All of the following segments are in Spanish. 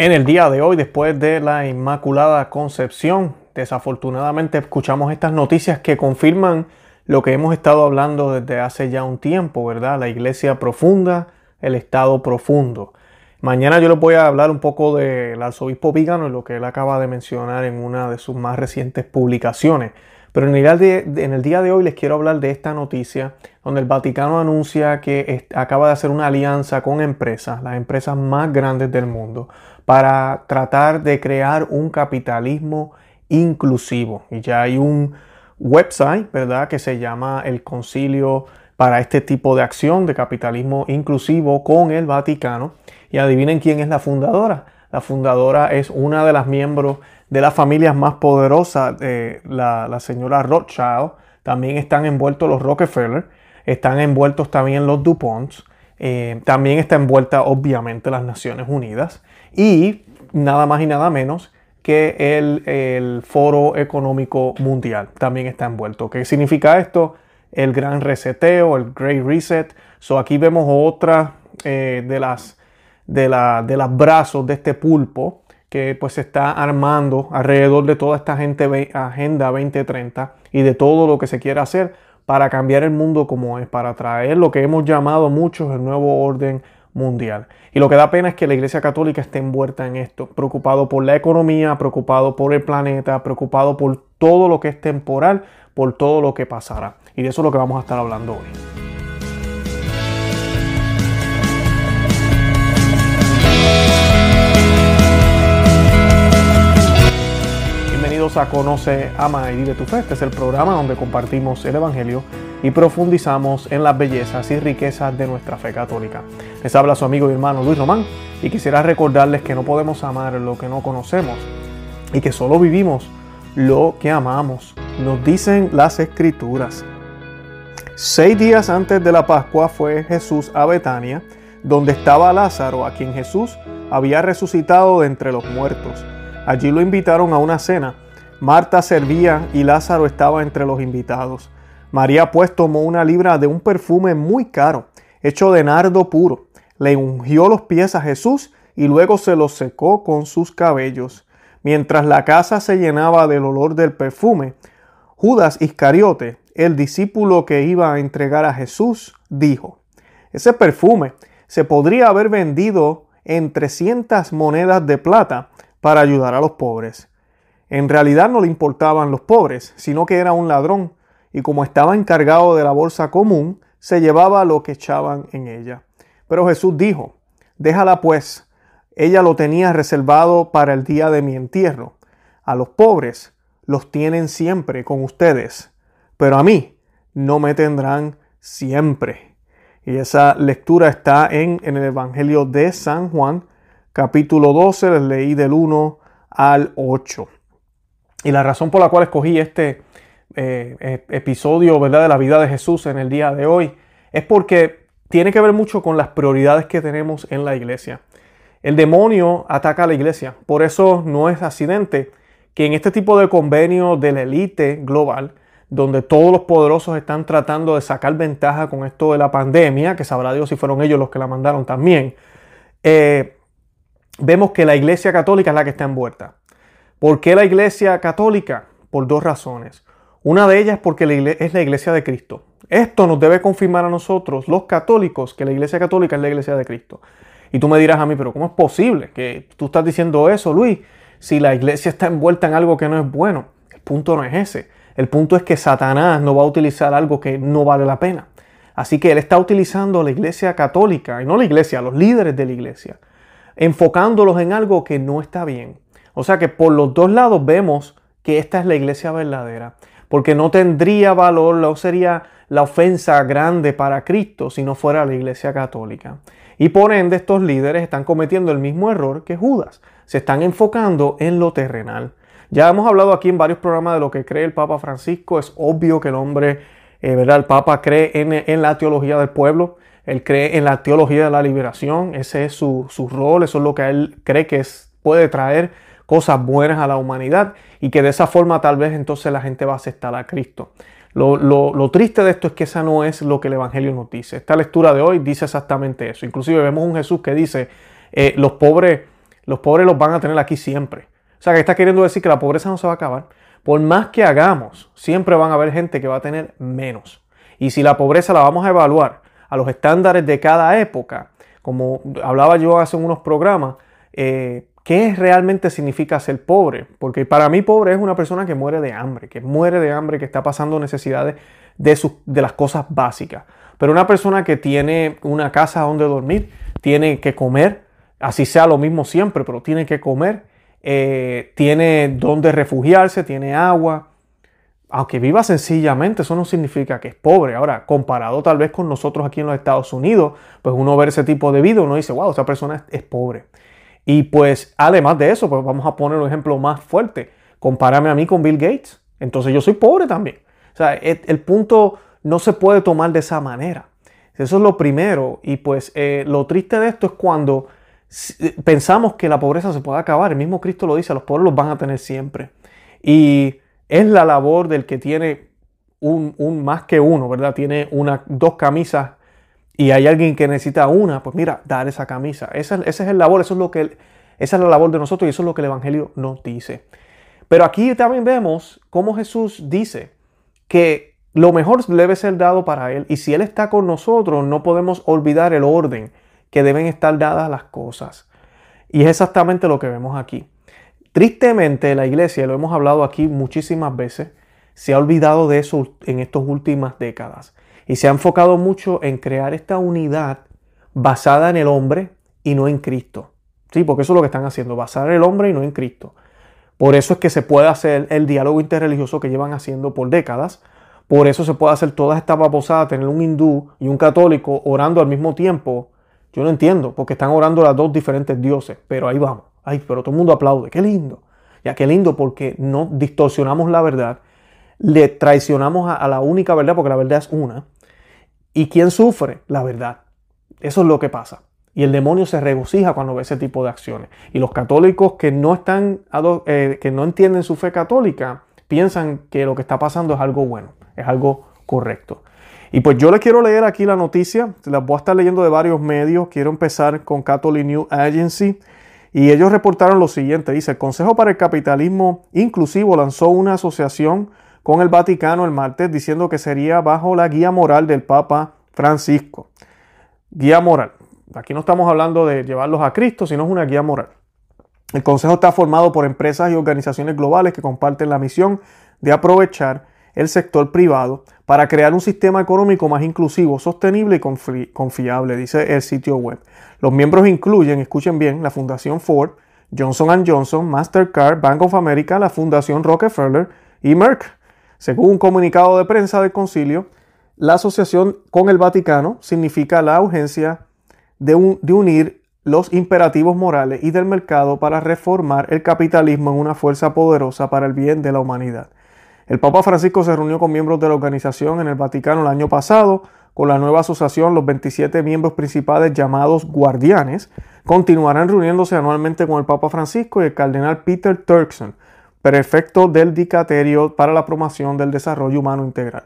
En el día de hoy, después de la Inmaculada Concepción, desafortunadamente escuchamos estas noticias que confirman lo que hemos estado hablando desde hace ya un tiempo, ¿verdad? La iglesia profunda, el estado profundo. Mañana yo les voy a hablar un poco del arzobispo Pígano y lo que él acaba de mencionar en una de sus más recientes publicaciones. Pero en el, en el día de hoy les quiero hablar de esta noticia donde el Vaticano anuncia que acaba de hacer una alianza con empresas, las empresas más grandes del mundo, para tratar de crear un capitalismo inclusivo. Y ya hay un website, ¿verdad?, que se llama el Concilio para este tipo de acción de capitalismo inclusivo con el Vaticano. Y adivinen quién es la fundadora. La fundadora es una de las miembros de las familias más poderosas, de la, la señora Rothschild. También están envueltos los Rockefeller, están envueltos también los DuPont, eh, también está envuelta obviamente las Naciones Unidas y nada más y nada menos que el, Foro Económico Mundial también está envuelto. ¿Qué significa esto? El gran reseteo, el Great Reset. So aquí vemos otra eh, de las de, la, de los brazos de este pulpo que pues se está armando alrededor de toda esta gente, Agenda 2030 y de todo lo que se quiere hacer para cambiar el mundo como es, para traer lo que hemos llamado muchos el nuevo orden mundial. Y lo que da pena es que la Iglesia Católica esté envuelta en esto, preocupado por la economía, preocupado por el planeta, preocupado por todo lo que es temporal, por todo lo que pasará. Y de eso es lo que vamos a estar hablando hoy. Bienvenidos a Conoce, Ama y Vive tu Fe. Este es el programa donde compartimos el Evangelio y profundizamos en las bellezas y riquezas de nuestra fe católica. Les habla su amigo y hermano Luis Román y quisiera recordarles que no podemos amar lo que no conocemos y que solo vivimos lo que amamos. Nos dicen las escrituras. Seis días antes de la Pascua fue Jesús a Betania, donde estaba Lázaro, a quien Jesús había resucitado de entre los muertos. Allí lo invitaron a una cena. Marta servía y Lázaro estaba entre los invitados. María pues tomó una libra de un perfume muy caro, hecho de nardo puro, le ungió los pies a Jesús y luego se los secó con sus cabellos. Mientras la casa se llenaba del olor del perfume, Judas Iscariote, el discípulo que iba a entregar a Jesús, dijo, ese perfume se podría haber vendido en 300 monedas de plata para ayudar a los pobres. En realidad no le importaban los pobres, sino que era un ladrón y como estaba encargado de la bolsa común, se llevaba lo que echaban en ella. Pero Jesús dijo, déjala pues, ella lo tenía reservado para el día de mi entierro. A los pobres los tienen siempre con ustedes, pero a mí no me tendrán siempre. Y esa lectura está en, el Evangelio de San Juan, capítulo 12, les leí del 1 al 8. Y la razón por la cual escogí este eh, eh, episodio ¿verdad? de la vida de Jesús en el día de hoy es porque tiene que ver mucho con las prioridades que tenemos en la iglesia. El demonio ataca a la iglesia, por eso no es accidente que en este tipo de convenio de la élite global, donde todos los poderosos están tratando de sacar ventaja con esto de la pandemia, que sabrá Dios si fueron ellos los que la mandaron también, eh, vemos que la iglesia católica es la que está envuelta. ¿Por qué la iglesia católica? Por dos razones. Una de ellas porque es la iglesia de Cristo. Esto nos debe confirmar a nosotros, los católicos, que la iglesia católica es la iglesia de Cristo. Y tú me dirás a mí, pero ¿cómo es posible que tú estás diciendo eso, Luis? Si la iglesia está envuelta en algo que no es bueno. El punto no es ese. El punto es que Satanás no va a utilizar algo que no vale la pena. Así que él está utilizando la iglesia católica, y no la iglesia, los líderes de la iglesia, enfocándolos en algo que no está bien. O sea que por los dos lados vemos que esta es la iglesia verdadera porque no tendría valor, no sería la ofensa grande para Cristo si no fuera la Iglesia Católica. Y por ende estos líderes están cometiendo el mismo error que Judas, se están enfocando en lo terrenal. Ya hemos hablado aquí en varios programas de lo que cree el Papa Francisco, es obvio que el hombre, eh, ¿verdad? El Papa cree en, la teología del pueblo, él cree en la teología de la liberación, ese es su, su rol, eso es lo que él cree que es, puede traer cosas buenas a la humanidad y que de esa forma tal vez entonces la gente va a aceptar a Cristo. Lo, triste de esto es que esa no es lo que el Evangelio nos dice. Esta lectura de hoy dice exactamente eso. Inclusive vemos un Jesús que dice, eh, los pobres Los pobres los van a tener aquí siempre. O sea, que está queriendo decir que la pobreza no se va a acabar. Por más que hagamos, siempre van a haber gente que va a tener menos. Y si la pobreza la vamos a evaluar a los estándares de cada época, como hablaba yo hace unos programas, eh, ¿qué realmente significa ser pobre? Porque para mí pobre es una persona que muere de hambre, que muere de hambre, que está pasando necesidades de, de las cosas básicas. Pero una persona que tiene una casa donde dormir, tiene que comer, así sea lo mismo siempre, pero tiene que comer, eh, tiene donde refugiarse, tiene agua. Aunque viva sencillamente, eso no significa que es pobre. Ahora, comparado tal vez con nosotros aquí en los Estados Unidos, pues uno ve ese tipo de vida, uno dice, wow, esa persona es, pobre. Y pues además de eso, pues vamos a poner un ejemplo más fuerte. Compárame a mí con Bill Gates. Entonces yo soy pobre también. O sea, el, punto no se puede tomar de esa manera. Eso es lo primero. Y pues eh, lo triste de esto es cuando pensamos que la pobreza se puede acabar. El mismo Cristo lo dice, los pobres los van a tener siempre. Y es la labor del que tiene un, más que uno, ¿verdad? Tiene una, dos camisas y hay alguien que necesita una, pues mira, dar esa camisa. Esa, es el labor, eso es lo que, es la labor de nosotros y eso es lo que el Evangelio nos dice. Pero aquí también vemos cómo Jesús dice que lo mejor debe ser dado para Él y si Él está con nosotros no podemos olvidar el orden que deben estar dadas las cosas. Y es exactamente lo que vemos aquí. Tristemente la iglesia, lo hemos hablado aquí muchísimas veces, se ha olvidado de eso en estas últimas décadas y se ha enfocado mucho en crear esta unidad basada en el hombre y no en Cristo. Sí, porque eso es lo que están haciendo, basar en el hombre y no en Cristo. Por eso es que se puede hacer el diálogo interreligioso que llevan haciendo por décadas. Por eso se puede hacer toda esta babosadas, tener un hindú y un católico orando al mismo tiempo yo no entiendo, porque están orando a dos diferentes dioses, pero ahí vamos. Ay, pero todo el mundo aplaude. Qué lindo. Ya, qué lindo porque no distorsionamos la verdad, le traicionamos a, la única verdad, porque la verdad es una. ¿Y quién sufre? La verdad. Eso es lo que pasa. Y el demonio se regocija cuando ve ese tipo de acciones. Y los católicos que no están, eh, que no entienden su fe católica, piensan que lo que está pasando es algo bueno, es algo correcto. Y pues yo les quiero leer aquí la noticia, las voy a estar leyendo de varios medios, quiero empezar con Catholic News Agency. Y ellos reportaron lo siguiente, dice, el Consejo para el Capitalismo Inclusivo lanzó una asociación con el Vaticano el martes diciendo que sería bajo la guía moral del Papa Francisco. Guía moral. Aquí no estamos hablando de llevarlos a Cristo, sino es una guía moral. El Consejo está formado por empresas y organizaciones globales que comparten la misión de aprovechar el sector privado para crear un sistema económico más inclusivo, sostenible y confiable, dice el sitio web. Los miembros incluyen, escuchen bien, la Fundación Ford, Johnson Johnson, Mastercard, Bank of America, la Fundación Rockefeller y Merck. Según un comunicado de prensa del concilio, la asociación con el Vaticano significa la urgencia de, unir los imperativos morales y del mercado para reformar el capitalismo en una fuerza poderosa para el bien de la humanidad. El Papa Francisco se reunió con miembros de la organización en el Vaticano el año pasado. Con la nueva asociación, los 27 miembros principales llamados guardianes continuarán reuniéndose anualmente con el Papa Francisco y el cardenal Peter Turkson, prefecto del Dicaterio para la Promoción del Desarrollo Humano Integral.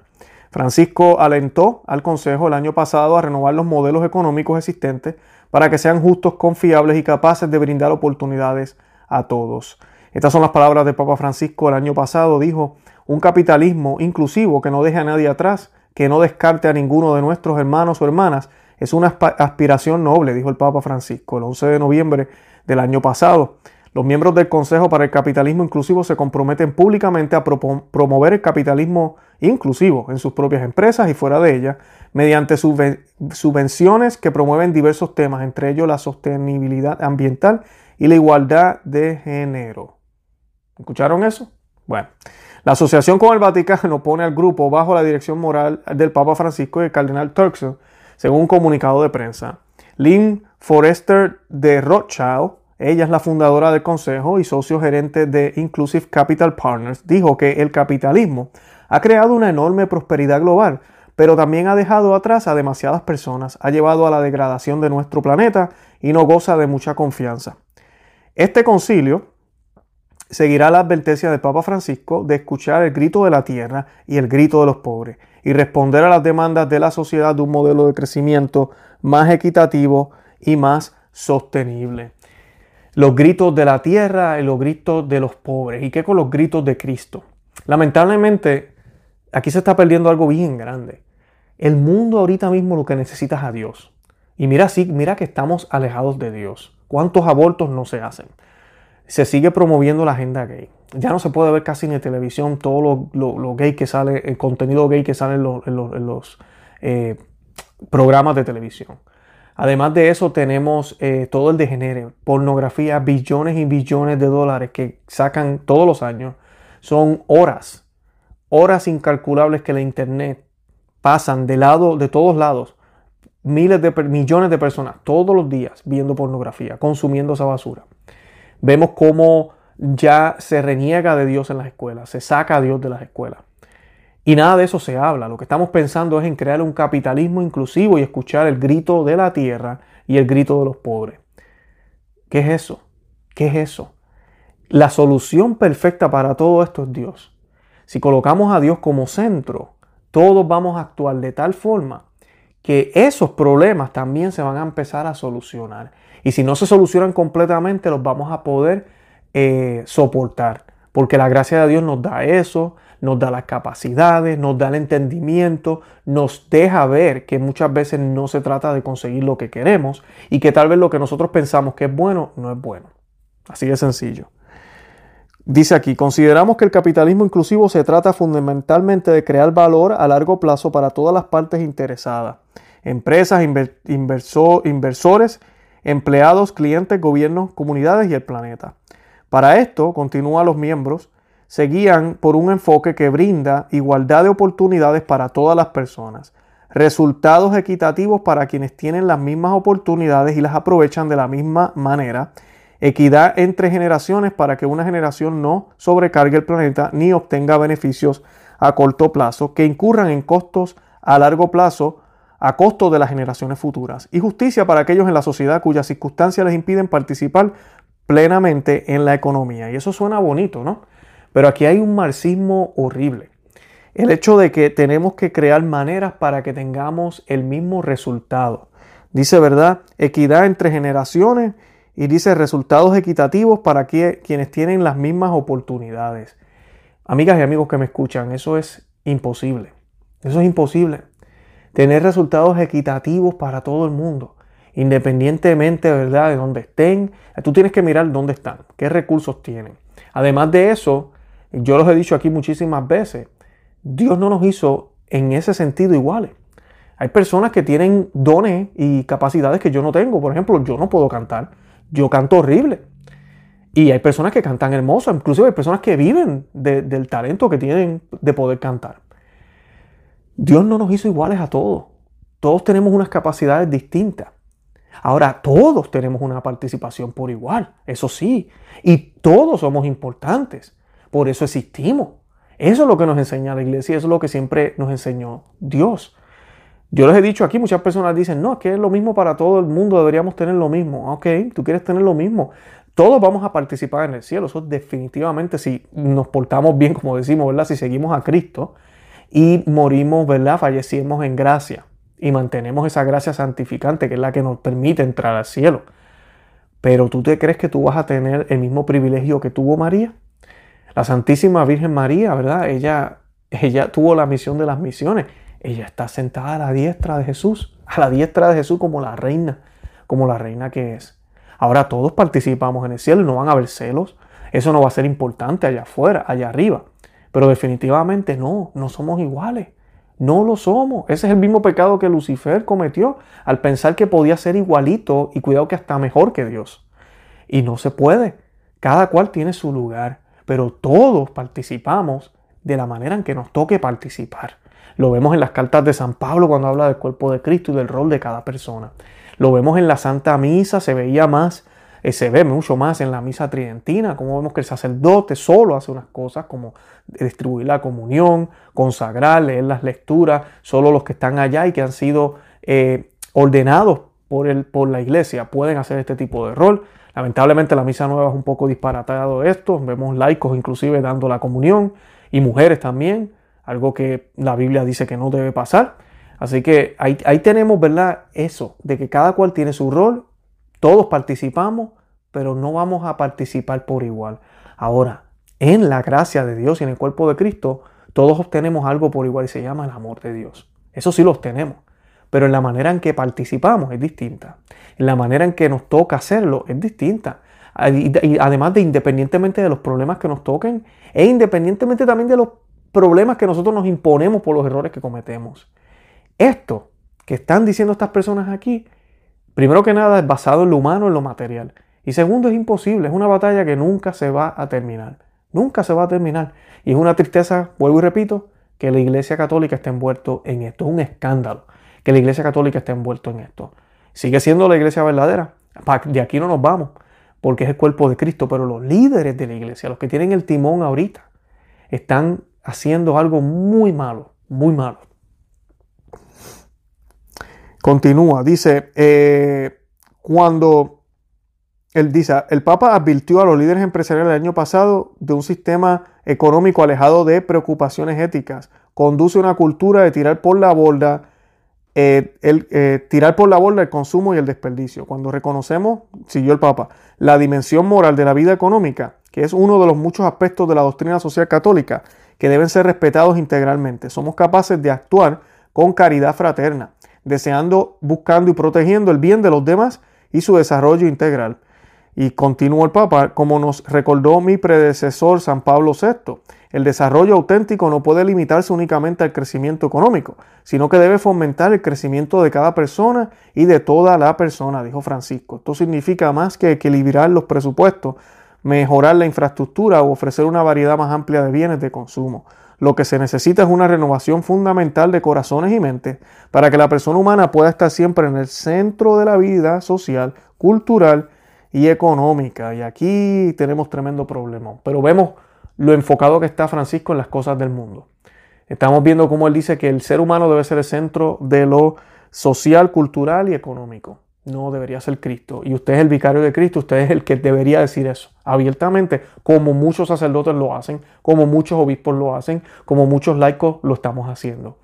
Francisco alentó al Consejo el año pasado a renovar los modelos económicos existentes para que sean justos, confiables y capaces de brindar oportunidades a todos. Estas son las palabras del Papa Francisco el año pasado. Dijo, un capitalismo inclusivo que no deje a nadie atrás, que no descarte a ninguno de nuestros hermanos o hermanas, es una aspiración noble, dijo el Papa Francisco el 11 de noviembre del año pasado. Los miembros del Consejo para el Capitalismo Inclusivo se comprometen públicamente a promover el capitalismo inclusivo en sus propias empresas y fuera de ellas, mediante subvenciones que promueven diversos temas, entre ellos la sostenibilidad ambiental y la igualdad de género. ¿Escucharon eso? Bueno, la asociación con el Vaticano pone al grupo bajo la dirección moral del Papa Francisco y el cardenal Turkson, según un comunicado de prensa. Lynn Forrester de Rothschild, ella es la fundadora del consejo y socio gerente de Inclusive Capital Partners, dijo que el capitalismo ha creado una enorme prosperidad global, pero también ha dejado atrás a demasiadas personas, ha llevado a la degradación de nuestro planeta y no goza de mucha confianza. Este concilio seguirá la advertencia del Papa Francisco de escuchar el grito de la tierra y el grito de los pobres y responder a las demandas de la sociedad de un modelo de crecimiento más equitativo y más sostenible. Los gritos de la tierra y los gritos de los pobres. ¿Y qué con los gritos de Cristo? Lamentablemente, aquí se está perdiendo algo bien grande. El mundo ahorita mismo lo que necesita es a Dios. Y mira, sí, mira que estamos alejados de Dios. ¿Cuántos abortos no se hacen? Se sigue promoviendo la agenda gay. Ya no se puede ver casi en televisión todo lo, gay que sale, el contenido gay que sale en los, eh, programas de televisión. Además de eso, tenemos eh, todo el degenere, pornografía, billones y billones de dólares que sacan todos los años. Son horas, horas incalculables que la Internet pasan de lado, de todos lados, miles de millones de personas todos los días viendo pornografía, consumiendo esa basura. Vemos cómo ya se reniega de Dios en las escuelas, se saca a Dios de las escuelas. Y nada de eso se habla. Lo que estamos pensando es en crear un capitalismo inclusivo y escuchar el grito de la tierra y el grito de los pobres. ¿Qué es eso? ¿Qué es eso? La solución perfecta para todo esto es Dios. Si colocamos a Dios como centro, todos vamos a actuar de tal forma que esos problemas también se van a empezar a solucionar. Y si no se solucionan completamente, los vamos a poder eh, soportar. Porque la gracia de Dios nos da eso, nos da las capacidades, nos da el entendimiento, nos deja ver que muchas veces no se trata de conseguir lo que queremos y que tal vez lo que nosotros pensamos que es bueno no es bueno. Así de sencillo. Dice aquí, consideramos que el capitalismo inclusivo se trata fundamentalmente de crear valor a largo plazo para todas las partes interesadas, empresas, inversores, empleados, clientes, gobiernos, comunidades y el planeta. Para esto, continúa los miembros, se guían por un enfoque que brinda igualdad de oportunidades para todas las personas, resultados equitativos para quienes tienen las mismas oportunidades y las aprovechan de la misma manera, equidad entre generaciones para que una generación no sobrecargue el planeta ni obtenga beneficios a corto plazo que incurran en costos a largo plazo a costo de las generaciones futuras y justicia para aquellos en la sociedad cuyas circunstancias les impiden participar plenamente en la economía. Y eso suena bonito, ¿no? Pero aquí hay un marxismo horrible. El hecho de que tenemos que crear maneras para que tengamos el mismo resultado. Dice, ¿verdad? Equidad entre generaciones y dice resultados equitativos para quienes tienen las mismas oportunidades. Amigas y amigos que me escuchan, eso es imposible. Eso es imposible. Tener resultados equitativos para todo el mundo, independientemente ¿verdad? de dónde estén. Tú tienes que mirar dónde están, qué recursos tienen. Además de eso, yo los he dicho aquí muchísimas veces, Dios no nos hizo en ese sentido iguales. Hay personas que tienen dones y capacidades que yo no tengo. Por ejemplo, yo no puedo cantar yo canto horrible. Y hay personas que cantan hermoso, incluso hay personas que viven del talento que tienen de poder cantar. Dios no nos hizo iguales a todos. Todos tenemos unas capacidades distintas. Ahora, todos tenemos una participación por igual, eso sí. Y todos somos importantes. Por eso existimos. Eso es lo que nos enseña la iglesia, eso es lo que siempre nos enseñó Dios. Yo les he dicho aquí, muchas personas dicen, no, es que es lo mismo para todo el mundo, deberíamos tener lo mismo. Ok, tú quieres tener lo mismo. Todos vamos a participar en el cielo. Eso definitivamente, si nos portamos bien, como decimos, ¿verdad? Si seguimos a Cristo y morimos, ¿verdad? Fallecimos en gracia y mantenemos esa gracia santificante que es la que nos permite entrar al cielo. Pero tú te crees que tú vas a tener el mismo privilegio que tuvo María? La Santísima Virgen María, ¿verdad? Ella, ella tuvo la misión de las misiones ella está sentada a la diestra de Jesús, a la diestra de Jesús como la reina, como la reina que es. Ahora todos participamos en el cielo no van a haber celos. Eso no va a ser importante allá afuera, allá arriba. Pero definitivamente no, no somos iguales. No lo somos. Ese es el mismo pecado que Lucifer cometió al pensar que podía ser igualito y cuidado que hasta mejor que Dios. Y no se puede. Cada cual tiene su lugar, pero todos participamos de la manera en que nos toque participar. Lo vemos en las cartas de San Pablo cuando habla del cuerpo de Cristo y del rol de cada persona. Lo vemos en la Santa Misa, se veía más, eh, se ve mucho más en la misa tridentina, como vemos que el sacerdote solo hace unas cosas como distribuir la comunión, consagrar, leer las lecturas, solo los que están allá y que han sido eh, ordenados por, el, por la iglesia pueden hacer este tipo de rol. Lamentablemente la misa nueva es un poco disparatado esto, vemos laicos inclusive dando la comunión y mujeres también algo que la Biblia dice que no debe pasar. Así que ahí, tenemos, ¿verdad? Eso, de que cada cual tiene su rol, todos participamos, pero no vamos a participar por igual. Ahora, en la gracia de Dios y en el cuerpo de Cristo, todos obtenemos algo por igual y se llama el amor de Dios. Eso sí lo obtenemos, pero en la manera en que participamos es distinta. En la manera en que nos toca hacerlo es distinta. Y además de independientemente de los problemas que nos toquen, e independientemente también de los problemas que nosotros nos imponemos por los errores que cometemos. Esto que están diciendo estas personas aquí, primero que nada es basado en lo humano, en lo material. Y segundo, es imposible, es una batalla que nunca se va a terminar. Nunca se va a terminar. Y es una tristeza, vuelvo y repito, que la Iglesia Católica esté envuelto en esto. Es un escándalo que la Iglesia Católica esté envuelto en esto. Sigue siendo la Iglesia verdadera. De aquí no nos vamos, porque es el cuerpo de Cristo. Pero los líderes de la Iglesia, los que tienen el timón ahorita, están haciendo algo muy malo, muy malo. Continúa, dice, eh, cuando él dice, el Papa advirtió a los líderes empresariales el año pasado de un sistema económico alejado de preocupaciones éticas. Conduce una cultura de tirar por la borda, eh, el, eh, tirar por la borda el consumo y el desperdicio. Cuando reconocemos, siguió el Papa, la dimensión moral de la vida económica, que es uno de los muchos aspectos de la doctrina social católica que deben ser respetados integralmente, somos capaces de actuar con caridad fraterna deseando, buscando y protegiendo el bien de los demás y su desarrollo integral. Y continuó el Papa, como nos recordó mi predecesor San Pablo VI, el desarrollo auténtico no puede limitarse únicamente al crecimiento económico, sino que debe fomentar el crecimiento de cada persona y de toda la persona, dijo Francisco. Esto significa más que equilibrar los presupuestos, mejorar la infraestructura o ofrecer una variedad más amplia de bienes de consumo. Lo que se necesita es una renovación fundamental de corazones y mentes para que la persona humana pueda estar siempre en el centro de la vida social, cultural y económica. Y aquí tenemos tremendo problema. Pero vemos lo enfocado que está Francisco en las cosas del mundo. Estamos viendo cómo él dice que el ser humano debe ser el centro de lo social, cultural y económico no debería ser Cristo. Y usted es el vicario de Cristo, usted es el que debería decir eso abiertamente, como muchos sacerdotes lo hacen, como muchos obispos lo hacen, como muchos laicos lo estamos haciendo.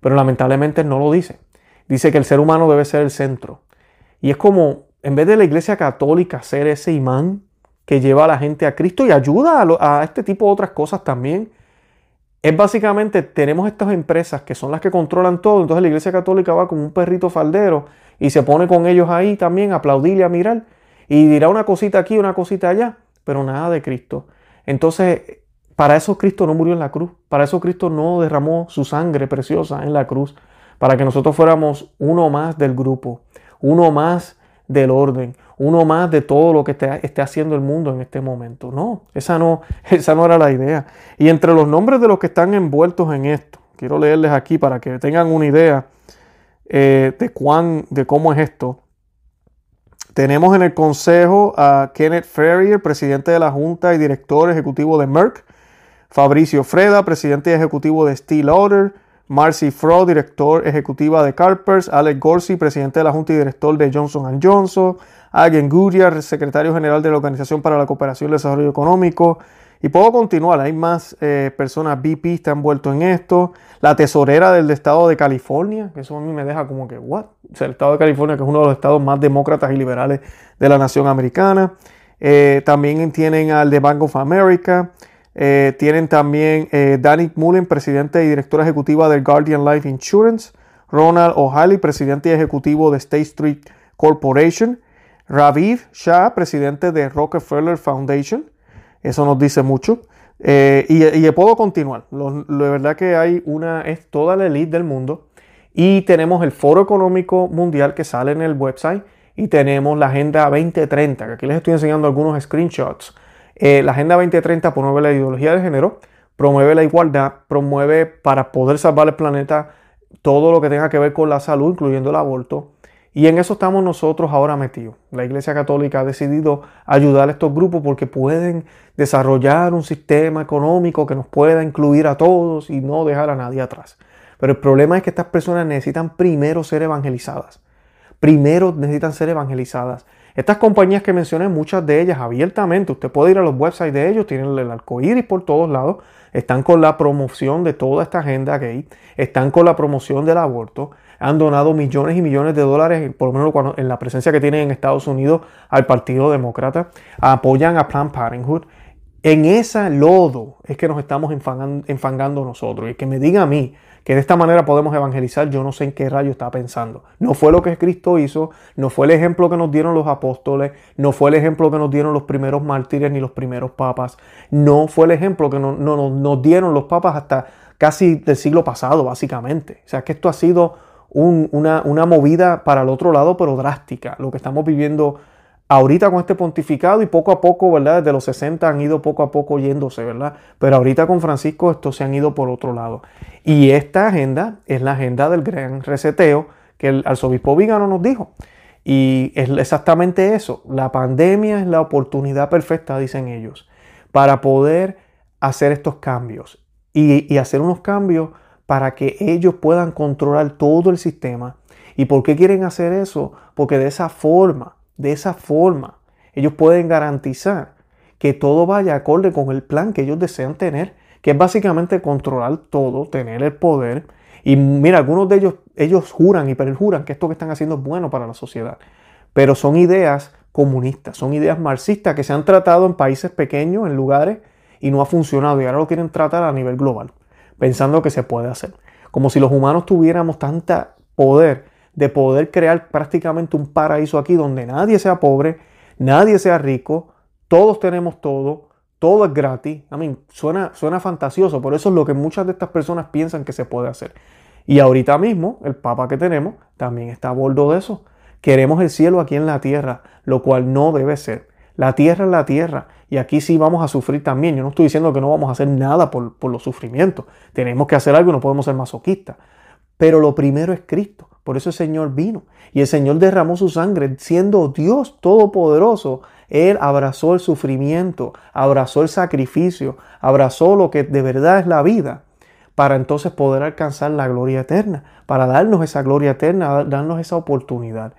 Pero lamentablemente no lo dice. Dice que el ser humano debe ser el centro. Y es como, en vez de la iglesia católica ser ese imán que lleva a la gente a Cristo y ayuda a, este tipo de otras cosas también, es básicamente, tenemos estas empresas que son las que controlan todo, entonces la Iglesia Católica va como un perrito faldero y se pone con ellos ahí también a aplaudir y a mirar y dirá una cosita aquí, una cosita allá, pero nada de Cristo. Entonces, para eso Cristo no murió en la cruz, para eso Cristo no derramó su sangre preciosa en la cruz, para que nosotros fuéramos uno más del grupo, uno más del orden, uno más de todo lo que esté, haciendo el mundo en este momento. No esa, no, esa no era la idea. Y entre los nombres de los que están envueltos en esto, quiero leerles aquí para que tengan una idea eh, de, cuán, de cómo es esto. Tenemos en el consejo a Kenneth Ferrier, presidente de la Junta y director ejecutivo de Merck, Fabricio Freda, presidente ejecutivo de Steel Order, Marcy Fro, director ejecutiva de Carpers, Alex Gorsi, presidente de la Junta y director de Johnson Johnson, Agen Goodyear, secretario general de la Organización para la Cooperación y el Desarrollo Económico. Y puedo continuar, hay más eh, personas, BP está envuelto en esto. La tesorera del estado de California, que eso a mí me deja como que, ¿what? el estado de California, que es uno de los estados más demócratas y liberales de la nación americana. Eh, también tienen al de Bank of America. Eh, tienen también eh, Danny Mullen, presidente y directora ejecutiva del Guardian Life Insurance. Ronald O'Halley, presidente y ejecutivo de State Street Corporation. Raviv Shah, presidente de Rockefeller Foundation. Eso nos dice mucho. Eh, y, puedo continuar. La verdad que hay una, es toda la elite del mundo. Y tenemos el Foro Económico Mundial que sale en el website. Y tenemos la Agenda 2030, que aquí les estoy enseñando algunos screenshots eh, la Agenda 2030 promueve la ideología de género, promueve la igualdad, promueve para poder salvar el planeta todo lo que tenga que ver con la salud, incluyendo el aborto. Y en eso estamos nosotros ahora metidos. La Iglesia Católica ha decidido ayudar a estos grupos porque pueden desarrollar un sistema económico que nos pueda incluir a todos y no dejar a nadie atrás. Pero el problema es que estas personas necesitan primero ser evangelizadas. Primero necesitan ser evangelizadas. Estas compañías que mencioné, muchas de ellas abiertamente, usted puede ir a los websites de ellos, tienen el arcoíris por todos lados, están con la promoción de toda esta agenda gay, están con la promoción del aborto, han donado millones y millones de dólares, por lo menos cuando, en la presencia que tienen en Estados Unidos, al Partido Demócrata, apoyan a Planned Parenthood. En ese lodo es que nos estamos enfangando, nosotros. Y que me diga a mí que de esta manera podemos evangelizar, yo no sé en qué rayo está pensando. No fue lo que Cristo hizo, no fue el ejemplo que nos dieron los apóstoles, no fue el ejemplo que nos dieron los primeros mártires ni los primeros papas, no fue el ejemplo que no, nos dieron los papas hasta casi del siglo pasado, básicamente. O sea que esto ha sido una, una movida para el otro lado, pero drástica, lo que estamos viviendo ahorita con este pontificado y poco a poco, ¿verdad? Desde los 60 han ido poco a poco yéndose, ¿verdad? Pero ahorita con Francisco estos se han ido por otro lado. Y esta agenda es la agenda del gran reseteo que el arzobispo Vígano nos dijo. Y es exactamente eso. La pandemia es la oportunidad perfecta, dicen ellos, para poder hacer estos cambios. Y, y hacer unos cambios para que ellos puedan controlar todo el sistema. ¿Y por qué quieren hacer eso? Porque de esa forma de esa forma, ellos pueden garantizar que todo vaya acorde con el plan que ellos desean tener, que es básicamente controlar todo, tener el poder. Y mira, algunos de ellos, ellos juran y perjuran que esto que están haciendo es bueno para la sociedad. Pero son ideas comunistas, son ideas marxistas que se han tratado en países pequeños, en lugares, y no ha funcionado. Y ahora lo quieren tratar a nivel global, pensando que se puede hacer. Como si los humanos tuviéramos tanta poder de poder crear prácticamente un paraíso aquí donde nadie sea pobre, nadie sea rico, todos tenemos todo, todo es gratis. A mí suena, suena fantasioso, por eso es lo que muchas de estas personas piensan que se puede hacer. Y ahorita mismo, el Papa que tenemos también está a bordo de eso. Queremos el cielo aquí en la tierra, lo cual no debe ser. La tierra es la tierra y aquí sí vamos a sufrir también. Yo no estoy diciendo que no vamos a hacer nada por, por los sufrimientos. Tenemos que hacer algo no podemos ser masoquistas. Pero lo primero es Cristo. Por eso el Señor vino. Y el Señor derramó su sangre. Siendo Dios todopoderoso, Él abrazó el sufrimiento, abrazó el sacrificio, abrazó lo que de verdad es la vida, para entonces poder alcanzar la gloria eterna, para darnos esa gloria eterna, darnos esa oportunidad.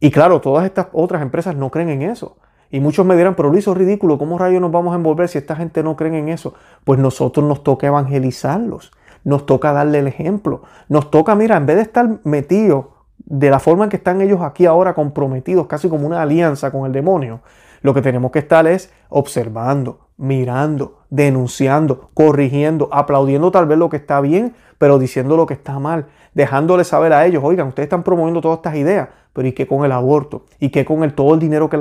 Y claro, todas estas otras empresas no creen en eso. Y muchos me dirán, pero Luis, es ridículo, ¿cómo rayos nos vamos a envolver si esta gente no cree en eso? Pues nosotros nos toca evangelizarlos nos toca darle el ejemplo. Nos toca, mira, en vez de estar metidos de la forma en que están ellos aquí ahora comprometidos, casi como una alianza con el demonio, lo que tenemos que estar es observando, mirando, denunciando, corrigiendo, aplaudiendo tal vez lo que está bien, pero diciendo lo que está mal, dejándole saber a ellos, oigan, ustedes están promoviendo todas estas ideas, pero ¿y qué con el aborto? ¿Y qué con el, todo el dinero que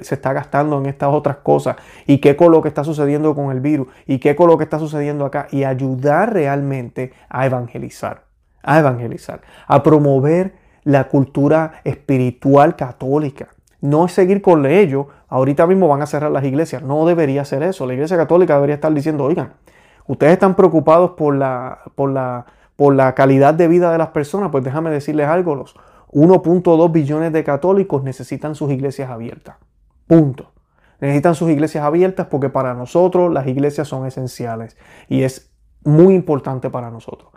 se está gastando en estas otras cosas? ¿Y qué con lo que está sucediendo con el virus? ¿Y qué con lo que está sucediendo acá? Y ayudar realmente a evangelizar, a evangelizar, a promover la cultura espiritual católica. No es seguir con ello. Ahorita mismo van a cerrar las iglesias. No debería ser eso. La iglesia católica debería estar diciendo, oigan, ustedes están preocupados por la, por la, por la calidad de vida de las personas. Pues déjame decirles algo, los 1.2 billones de católicos necesitan sus iglesias abiertas. Punto. Necesitan sus iglesias abiertas porque para nosotros las iglesias son esenciales y es muy importante para nosotros.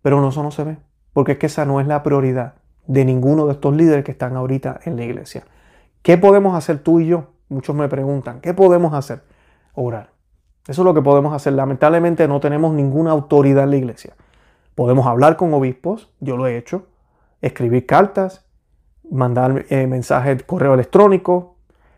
Pero eso no se ve, porque es que esa no es la prioridad de ninguno de estos líderes que están ahorita en la iglesia. ¿Qué podemos hacer tú y yo? Muchos me preguntan, ¿qué podemos hacer? Orar. Eso es lo que podemos hacer. Lamentablemente no tenemos ninguna autoridad en la iglesia. Podemos hablar con obispos, yo lo he hecho, escribir cartas, mandar eh, mensajes correo electrónico,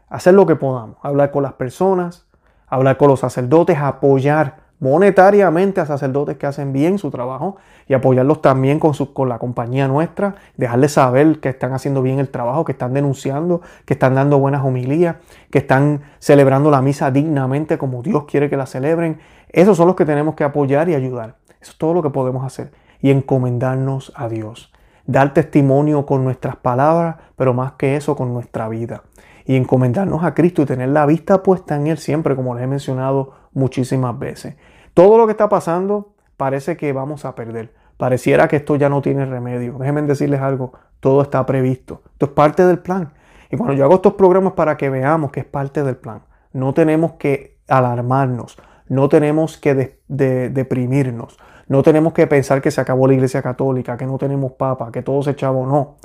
hacer lo que podamos, hablar con las personas, hablar con los sacerdotes, apoyar monetariamente a sacerdotes que hacen bien su trabajo y apoyarlos también con, su, con la compañía nuestra, dejarles saber que están haciendo bien el trabajo, que están denunciando, que están dando buenas homilías, que están celebrando la misa dignamente como Dios quiere que la celebren. Esos son los que tenemos que apoyar y ayudar. Eso es todo lo que podemos hacer y encomendarnos a Dios dar testimonio con nuestras palabras, pero más que eso con nuestra vida. Y encomendarnos a Cristo y tener la vista puesta en Él siempre, como les he mencionado muchísimas veces. Todo lo que está pasando parece que vamos a perder. Pareciera que esto ya no tiene remedio. Déjenme decirles algo, todo está previsto. Esto es parte del plan. Y cuando yo hago estos programas para que veamos que es parte del plan, no tenemos que alarmarnos, no tenemos que deprimirnos, no tenemos que pensar que se acabó la iglesia católica, que no tenemos papa, que todo se echaba. No.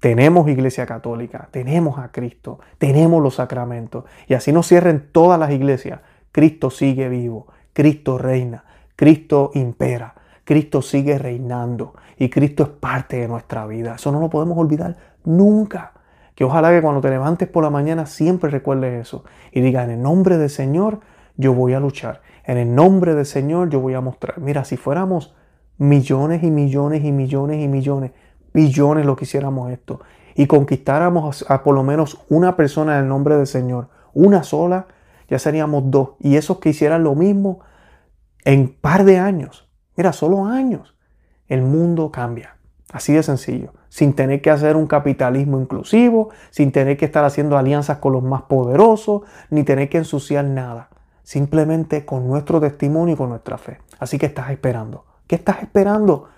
Tenemos iglesia católica, tenemos a Cristo, tenemos los sacramentos. Y así no cierren todas las iglesias. Cristo sigue vivo, Cristo reina, Cristo impera. Cristo sigue reinando y Cristo es parte de nuestra vida. Eso no lo podemos olvidar nunca. Que ojalá que cuando te levantes por la mañana siempre recuerdes eso y diga, en el nombre del Señor yo voy a luchar. En el nombre del Señor yo voy a mostrar. Mira, si fuéramos millones y millones y millones y millones, billones lo que hiciéramos esto y conquistáramos a, por lo menos una persona en el nombre del Señor, una sola, ya seríamos dos. Y esos que hicieran lo mismo en par de años, mira, solo años, el mundo cambia. Así de sencillo, sin tener que hacer un capitalismo inclusivo, sin tener que estar haciendo alianzas con los más poderosos, ni tener que ensuciar nada. Simplemente con nuestro testimonio y con nuestra fe. Así que estás esperando. ¿Qué estás esperando?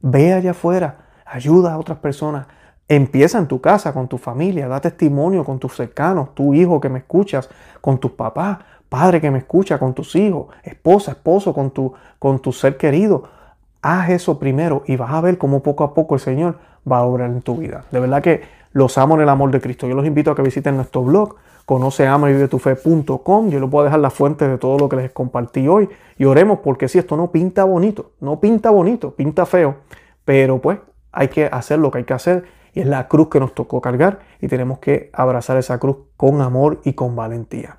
Ve allá afuera, ayuda a otras personas. Empieza en tu casa, con tu familia, da testimonio con tus cercanos, tu hijo que me escuchas, con tus papás, padre que me escucha, con tus hijos, esposa, esposo, con tu, con tu ser querido. Haz eso primero y vas a ver cómo poco a poco el Señor va a obrar en tu vida. De verdad que los amo en el amor de Cristo. Yo los invito a que visiten nuestro blog, conoce, ama y vive tu fe.com. Yo les voy a dejar la fuente de todo lo que les compartí hoy y oremos porque si esto no pinta bonito, no pinta bonito, pinta feo, pero pues hay que hacer lo que hay que hacer y es la cruz que nos tocó cargar y tenemos que abrazar esa cruz con amor y con valentía.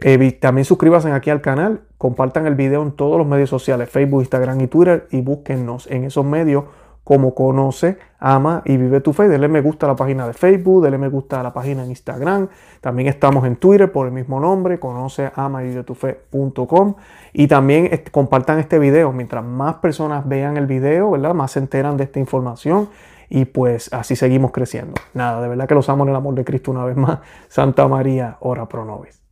Eh, también suscríbanse aquí al canal, compartan el video en todos los medios sociales, Facebook, Instagram y Twitter y búsquennos en esos medios como conoce, ama y vive tu fe. Dele me gusta a la página de Facebook, dele me gusta a la página en Instagram. También estamos en Twitter por el mismo nombre, conoce, ama y vive tu fe.com. Y también compartan este video. Mientras más personas vean el video, ¿verdad? Más se enteran de esta información. Y pues así seguimos creciendo. Nada, de verdad que los amo en el amor de Cristo una vez más. Santa María, ora pro nobis.